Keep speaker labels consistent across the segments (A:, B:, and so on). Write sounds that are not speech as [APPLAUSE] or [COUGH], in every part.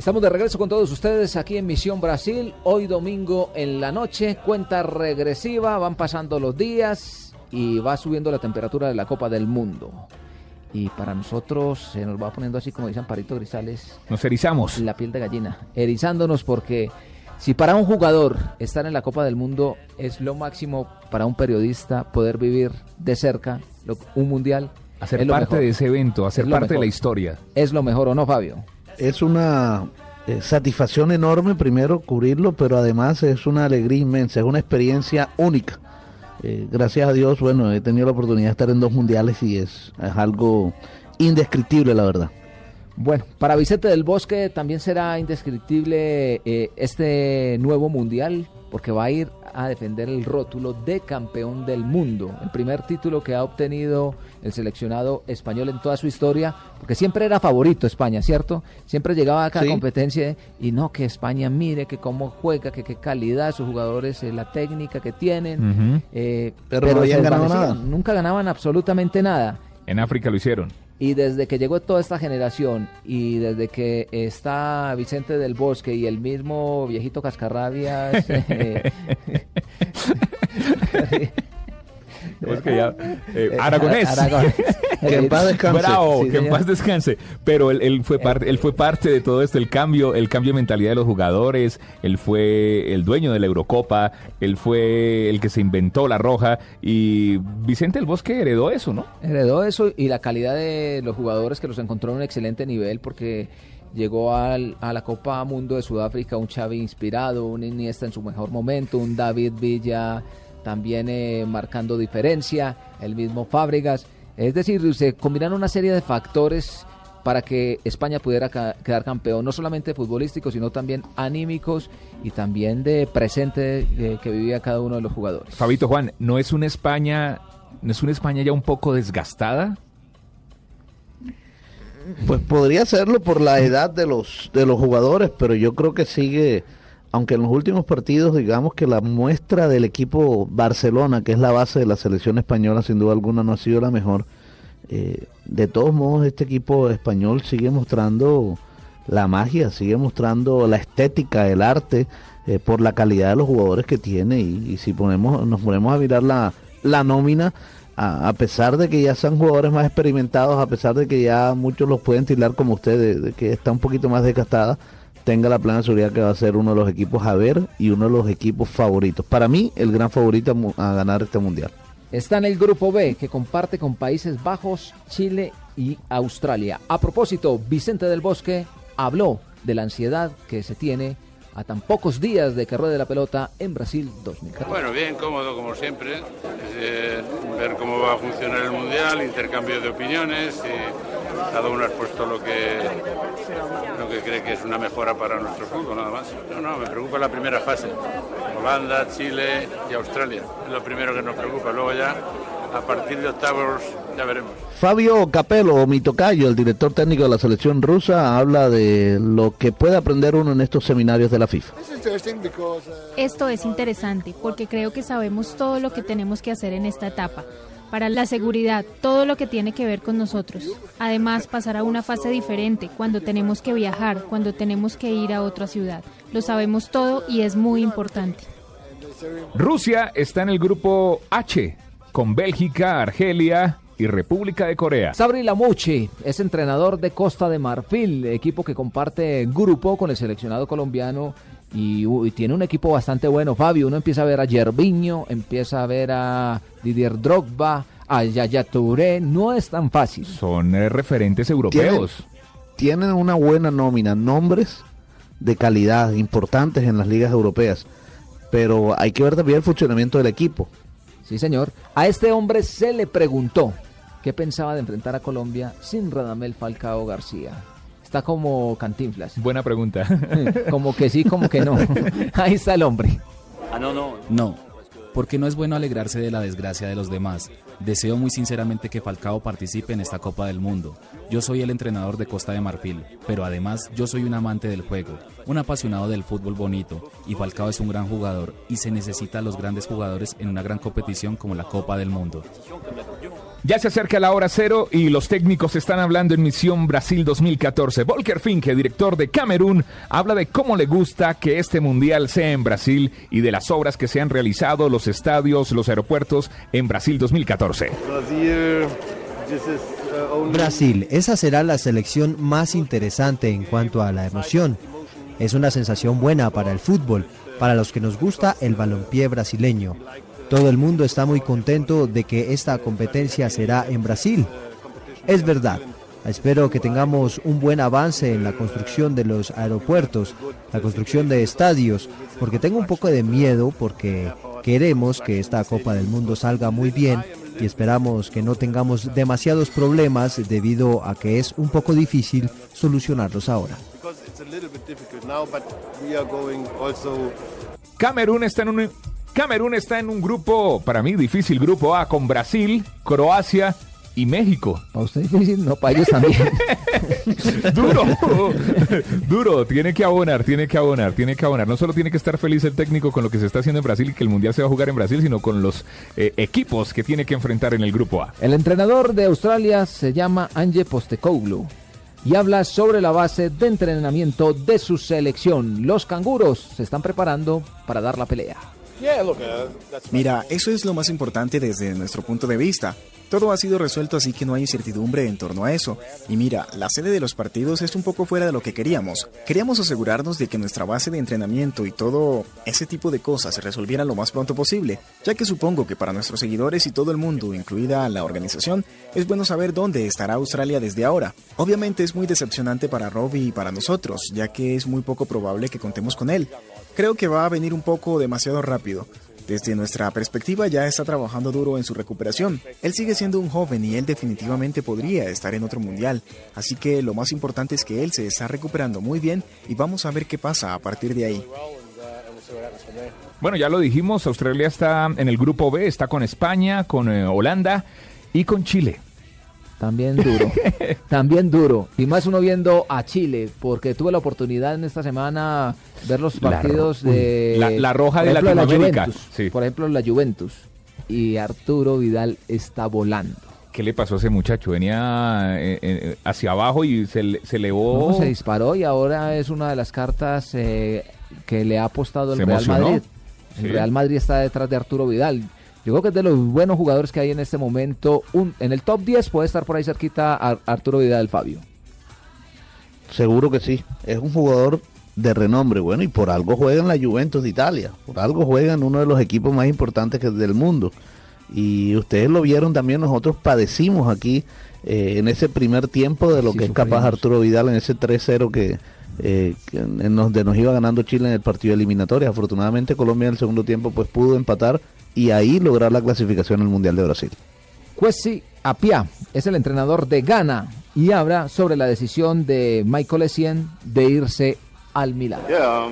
A: Estamos de regreso con todos ustedes aquí en Misión Brasil, hoy domingo en la noche, cuenta regresiva, van pasando los días y va subiendo la temperatura de la Copa del Mundo. Y para nosotros se nos va poniendo así como dicen Parito Grisales.
B: Nos erizamos.
A: La piel de gallina, erizándonos porque si para un jugador estar en la Copa del Mundo es lo máximo para un periodista poder vivir de cerca un mundial.
B: Hacer parte de ese evento, hacer parte de la historia.
A: Es lo mejor, ¿o no, Fabio?
C: Es una eh, satisfacción enorme primero cubrirlo, pero además es una alegría inmensa, es una experiencia única. Eh, gracias a Dios, bueno, he tenido la oportunidad de estar en dos mundiales y es, es algo indescriptible, la verdad.
A: Bueno, para Vicente del Bosque también será indescriptible eh, este nuevo mundial porque va a ir a defender el rótulo de campeón del mundo, el primer título que ha obtenido el seleccionado español en toda su historia, porque siempre era favorito España, ¿cierto? Siempre llegaba a cada competencia y no, que España mire que cómo juega, que qué calidad, sus jugadores, eh, la técnica que tienen,
C: eh, pero, pero no habían ganado nada.
A: Nunca ganaban absolutamente nada.
B: En África lo hicieron.
A: Y desde que llegó toda esta generación y desde que está Vicente del Bosque y el mismo viejito Cascarrabias... [LAUGHS] Eh,
B: que ya, eh, Aragonés. [LAUGHS]
C: que en paz descanse.
B: Bravo, que en paz descanse. Pero él, fue parte, él fue parte de todo esto, el cambio, el cambio de mentalidad de los jugadores. Él fue el dueño de la Eurocopa. Él fue el que se inventó la roja. Y Vicente el Bosque heredó eso, ¿no?
A: Heredó eso y la calidad de los jugadores que los encontró en un excelente nivel porque llegó al, a la Copa Mundo de Sudáfrica un Xavi inspirado, un Iniesta en su mejor momento, un David Villa también eh, marcando diferencia, el mismo Fábregas. Es decir, se combinan una serie de factores para que España pudiera quedar campeón, no solamente futbolísticos, sino también anímicos y también de presente eh, que vivía cada uno de los jugadores.
B: Fabito Juan, ¿no es una España, no es una España ya un poco desgastada?
C: Pues podría serlo por la edad de los de los jugadores, pero yo creo que sigue aunque en los últimos partidos digamos que la muestra del equipo Barcelona, que es la base de la selección española, sin duda alguna no ha sido la mejor, eh, de todos modos este equipo español sigue mostrando la magia, sigue mostrando la estética, el arte, eh, por la calidad de los jugadores que tiene. Y, si ponemos, nos ponemos a mirar la, la nómina, a, pesar de que ya sean jugadores más experimentados, a pesar de que ya muchos los pueden tirar como usted, de que está un poquito más desgastada, tenga la plena seguridad que va a ser uno de los equipos a ver y uno de los equipos favoritos. Para mí, el gran favorito a ganar este mundial.
A: Está en el grupo B, que comparte con Países Bajos, Chile y Australia. A propósito, Vicente del Bosque habló de la ansiedad que se tiene a tan pocos días de que ruede la pelota en Brasil 2014.
D: Bueno, bien, cómodo como siempre, eh, ver cómo va a funcionar el Mundial, intercambio de opiniones, y cada uno ha expuesto lo que, lo que cree que es una mejora para nuestro fútbol, nada más. No, no, me preocupa la primera fase, Holanda, Chile y Australia, es lo primero que nos preocupa, luego ya a partir de octavos ya veremos.
C: Fabio Capello, mi tocayo, el director técnico de la selección rusa, habla de lo que puede aprender uno en estos seminarios de la FIFA.
E: Esto es interesante porque creo que sabemos todo lo que tenemos que hacer en esta etapa. Para la seguridad, todo lo que tiene que ver con nosotros. Además, pasar a una fase diferente, cuando tenemos que viajar, cuando tenemos que ir a otra ciudad. Lo sabemos todo y es muy importante.
B: Rusia está en el grupo H con Bélgica, Argelia y República de Corea.
A: Sabri Lamucci es entrenador de Costa de Marfil, equipo que comparte grupo con el seleccionado colombiano y, tiene un equipo bastante bueno. Fabio, uno empieza a ver a Yerviño, empieza a ver a Didier Drogba, a Yaya Touré, no es tan fácil.
B: Son eh, referentes europeos.
C: tienen una buena nómina, nombres de calidad importantes en las ligas europeas, pero hay que ver también el funcionamiento del equipo.
A: Sí, señor. A este hombre se le preguntó qué pensaba de enfrentar a Colombia sin Radamel Falcao García. Está como cantinflas.
B: Buena pregunta.
A: como que sí, como que no. [LAUGHS] Ahí está el hombre.
F: Ah, no, no. No, porque no es bueno alegrarse de la desgracia de los demás. Deseo muy sinceramente que Falcao participe en esta Copa del Mundo. Yo soy el entrenador de Costa de Marfil, pero además yo soy un amante del juego, un apasionado del fútbol bonito, y Falcao es un gran jugador y se necesita a los grandes jugadores en una gran competición como la Copa del Mundo.
B: Ya se acerca la hora cero y los técnicos están hablando en Misión Brasil 2014. Volker Finke, director de Camerún, habla de cómo le gusta que este mundial sea en Brasil y de las obras que se han realizado, los estadios, los aeropuertos en Brasil 2014.
G: Brasil, esa será la selección más interesante en cuanto a la emoción. Es una sensación buena para el fútbol, para los que nos gusta el balompié brasileño. Todo el mundo está muy contento de que esta competencia será en Brasil. Es verdad. Espero que tengamos un buen avance en la construcción de los aeropuertos, la construcción de estadios, porque tengo un poco de miedo porque queremos que esta Copa del Mundo salga muy bien y esperamos que no tengamos demasiados problemas debido a que es un poco difícil solucionarlos ahora.
B: Camerún está en un Camerún está en un grupo, para mí difícil, grupo A, con Brasil, Croacia y México.
A: Para usted difícil, no, para ellos también. [LAUGHS]
B: duro, duro, tiene que abonar, tiene que abonar, tiene que abonar. No solo tiene que estar feliz el técnico con lo que se está haciendo en Brasil y que el Mundial se va a jugar en Brasil, sino con los eh, equipos que tiene que enfrentar en el grupo A.
A: El entrenador de Australia se llama Ange Postecoglou y habla sobre la base de entrenamiento de su selección. Los canguros se están preparando para dar la pelea.
H: Mira, eso es lo más importante desde nuestro punto de vista. Todo ha sido resuelto así que no hay incertidumbre en torno a eso. Y mira, la sede de los partidos es un poco fuera de lo que queríamos. Queríamos asegurarnos de que nuestra base de entrenamiento y todo ese tipo de cosas se resolvieran lo más pronto posible, ya que supongo que para nuestros seguidores y todo el mundo, incluida la organización, es bueno saber dónde estará Australia desde ahora. Obviamente es muy decepcionante para Robbie y para nosotros, ya que es muy poco probable que contemos con él. Creo que va a venir un poco demasiado rápido. Desde nuestra perspectiva ya está trabajando duro en su recuperación. Él sigue siendo un joven y él definitivamente podría estar en otro mundial. Así que lo más importante es que él se está recuperando muy bien y vamos a ver qué pasa a partir de ahí.
B: Bueno, ya lo dijimos, Australia está en el grupo B, está con España, con eh, Holanda y con Chile.
A: También duro, [LAUGHS] también duro. Y más uno viendo a Chile, porque tuve la oportunidad en esta semana ver los partidos de...
B: La, roja de Latinoamérica.
A: Por ejemplo, la Juventus. Y Arturo Vidal está volando.
B: ¿Qué le pasó a ese muchacho? Venía eh, eh, hacia abajo y se, se elevó.
A: se disparó y ahora es una de las cartas eh, que le ha apostado el Real Madrid. El Real Madrid está detrás de Arturo Vidal. Yo creo que es de los buenos jugadores que hay en este momento. Un, en el top 10 puede estar por ahí cerquita Arturo Vidal Fabio.
C: Seguro que sí. Es un jugador de renombre. Bueno, y por algo juega en la Juventus de Italia. Por algo juega en uno de los equipos más importantes del mundo. Y ustedes lo vieron también, nosotros padecimos aquí eh, en ese primer tiempo de lo que es capaz Arturo Vidal en ese 3-0 que, eh, nos, de nos iba ganando Chile en el partido eliminatorio. Afortunadamente Colombia en el segundo tiempo pues pudo empatar y ahí lograr la clasificación al Mundial de Brasil.
A: Kwesi Apia es el entrenador de Ghana y habla sobre la decisión de Michael Essien de irse al Milan.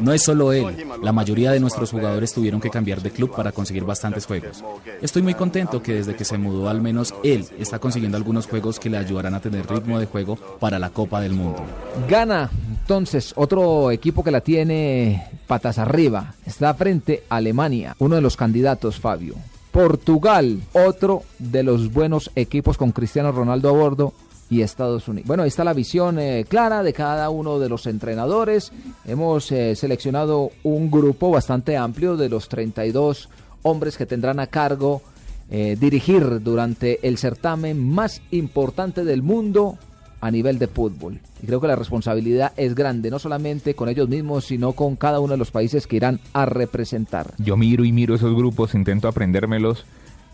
F: No es solo él, la mayoría de nuestros jugadores tuvieron que cambiar de club para conseguir bastantes juegos. Estoy muy contento que desde que se mudó al menos él está consiguiendo algunos juegos que le ayudarán a tener ritmo de juego para la Copa del Mundo.
A: Gana entonces otro equipo que la tiene patas arriba, está frente a Alemania, uno de los candidatos Fabio. Portugal, otro de los buenos equipos con Cristiano Ronaldo a bordo, y Estados Unidos. Bueno, ahí está la visión eh, clara de cada uno de los entrenadores. Hemos eh, seleccionado un grupo bastante amplio de los 32 hombres que tendrán a cargo eh, dirigir durante el certamen más importante del mundo a nivel de fútbol. Y creo que la responsabilidad es grande, no solamente con ellos mismos, sino con cada uno de los países que irán a representar.
B: Yo miro y miro esos grupos, intento aprendérmelos.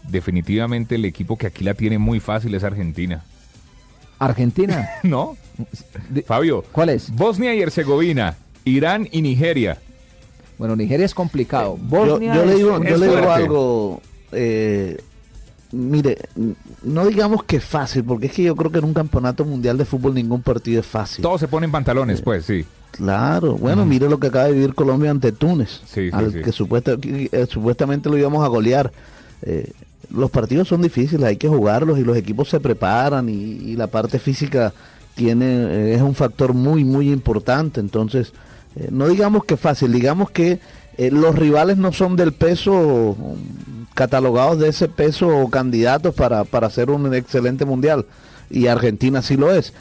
B: Definitivamente el equipo que aquí la tiene muy fácil es Argentina.
A: Argentina. [LAUGHS]
B: no. Fabio.
A: ¿Cuál es?
B: Bosnia y Herzegovina, Irán y Nigeria.
A: Bueno, Nigeria es complicado.
C: Eh, Bosnia yo, le digo, yo le digo algo. Eh, mire, no digamos que es fácil, porque es que yo creo que en un campeonato mundial de fútbol ningún partido es fácil.
B: Todos se ponen pantalones, pues, sí.
C: Claro, bueno, mire lo que acaba de vivir Colombia ante Túnez, sí, al que eh, supuestamente lo íbamos a golear. Los partidos son difíciles, hay que jugarlos y los equipos se preparan y, la parte física tiene eh, es un factor muy muy importante. Entonces, eh, no digamos que fácil, digamos que eh, los rivales no son del peso catalogados de ese peso o candidatos para, para hacer un excelente mundial. Y Argentina sí lo es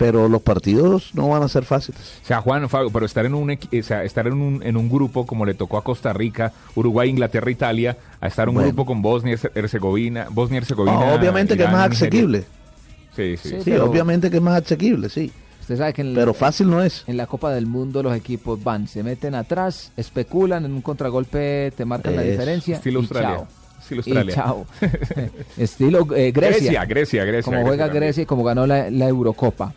C: pero los partidos no van a ser fáciles.
B: O sea, Juan, Fabio, pero estar en un o sea, estar en un, en un grupo como le tocó a Costa Rica, Uruguay, Inglaterra, Italia, a estar en un grupo con Bosnia Herzegovina, Bosnia Herzegovina.
C: obviamente que es más asequible.
B: Sí, sí.
C: Sí, obviamente que es más asequible, sí.
A: Usted sabe que en
C: pero fácil no es.
A: En la Copa del Mundo los equipos van, se meten atrás, especulan, en un contragolpe te marcan la diferencia.
B: Estilo Australia. [LAUGHS]
A: Estilo Australia. Y chao. [LAUGHS] Estilo eh, Grecia.
B: Grecia, Grecia, Grecia.
A: Como juega Grecia y como ganó la Eurocopa.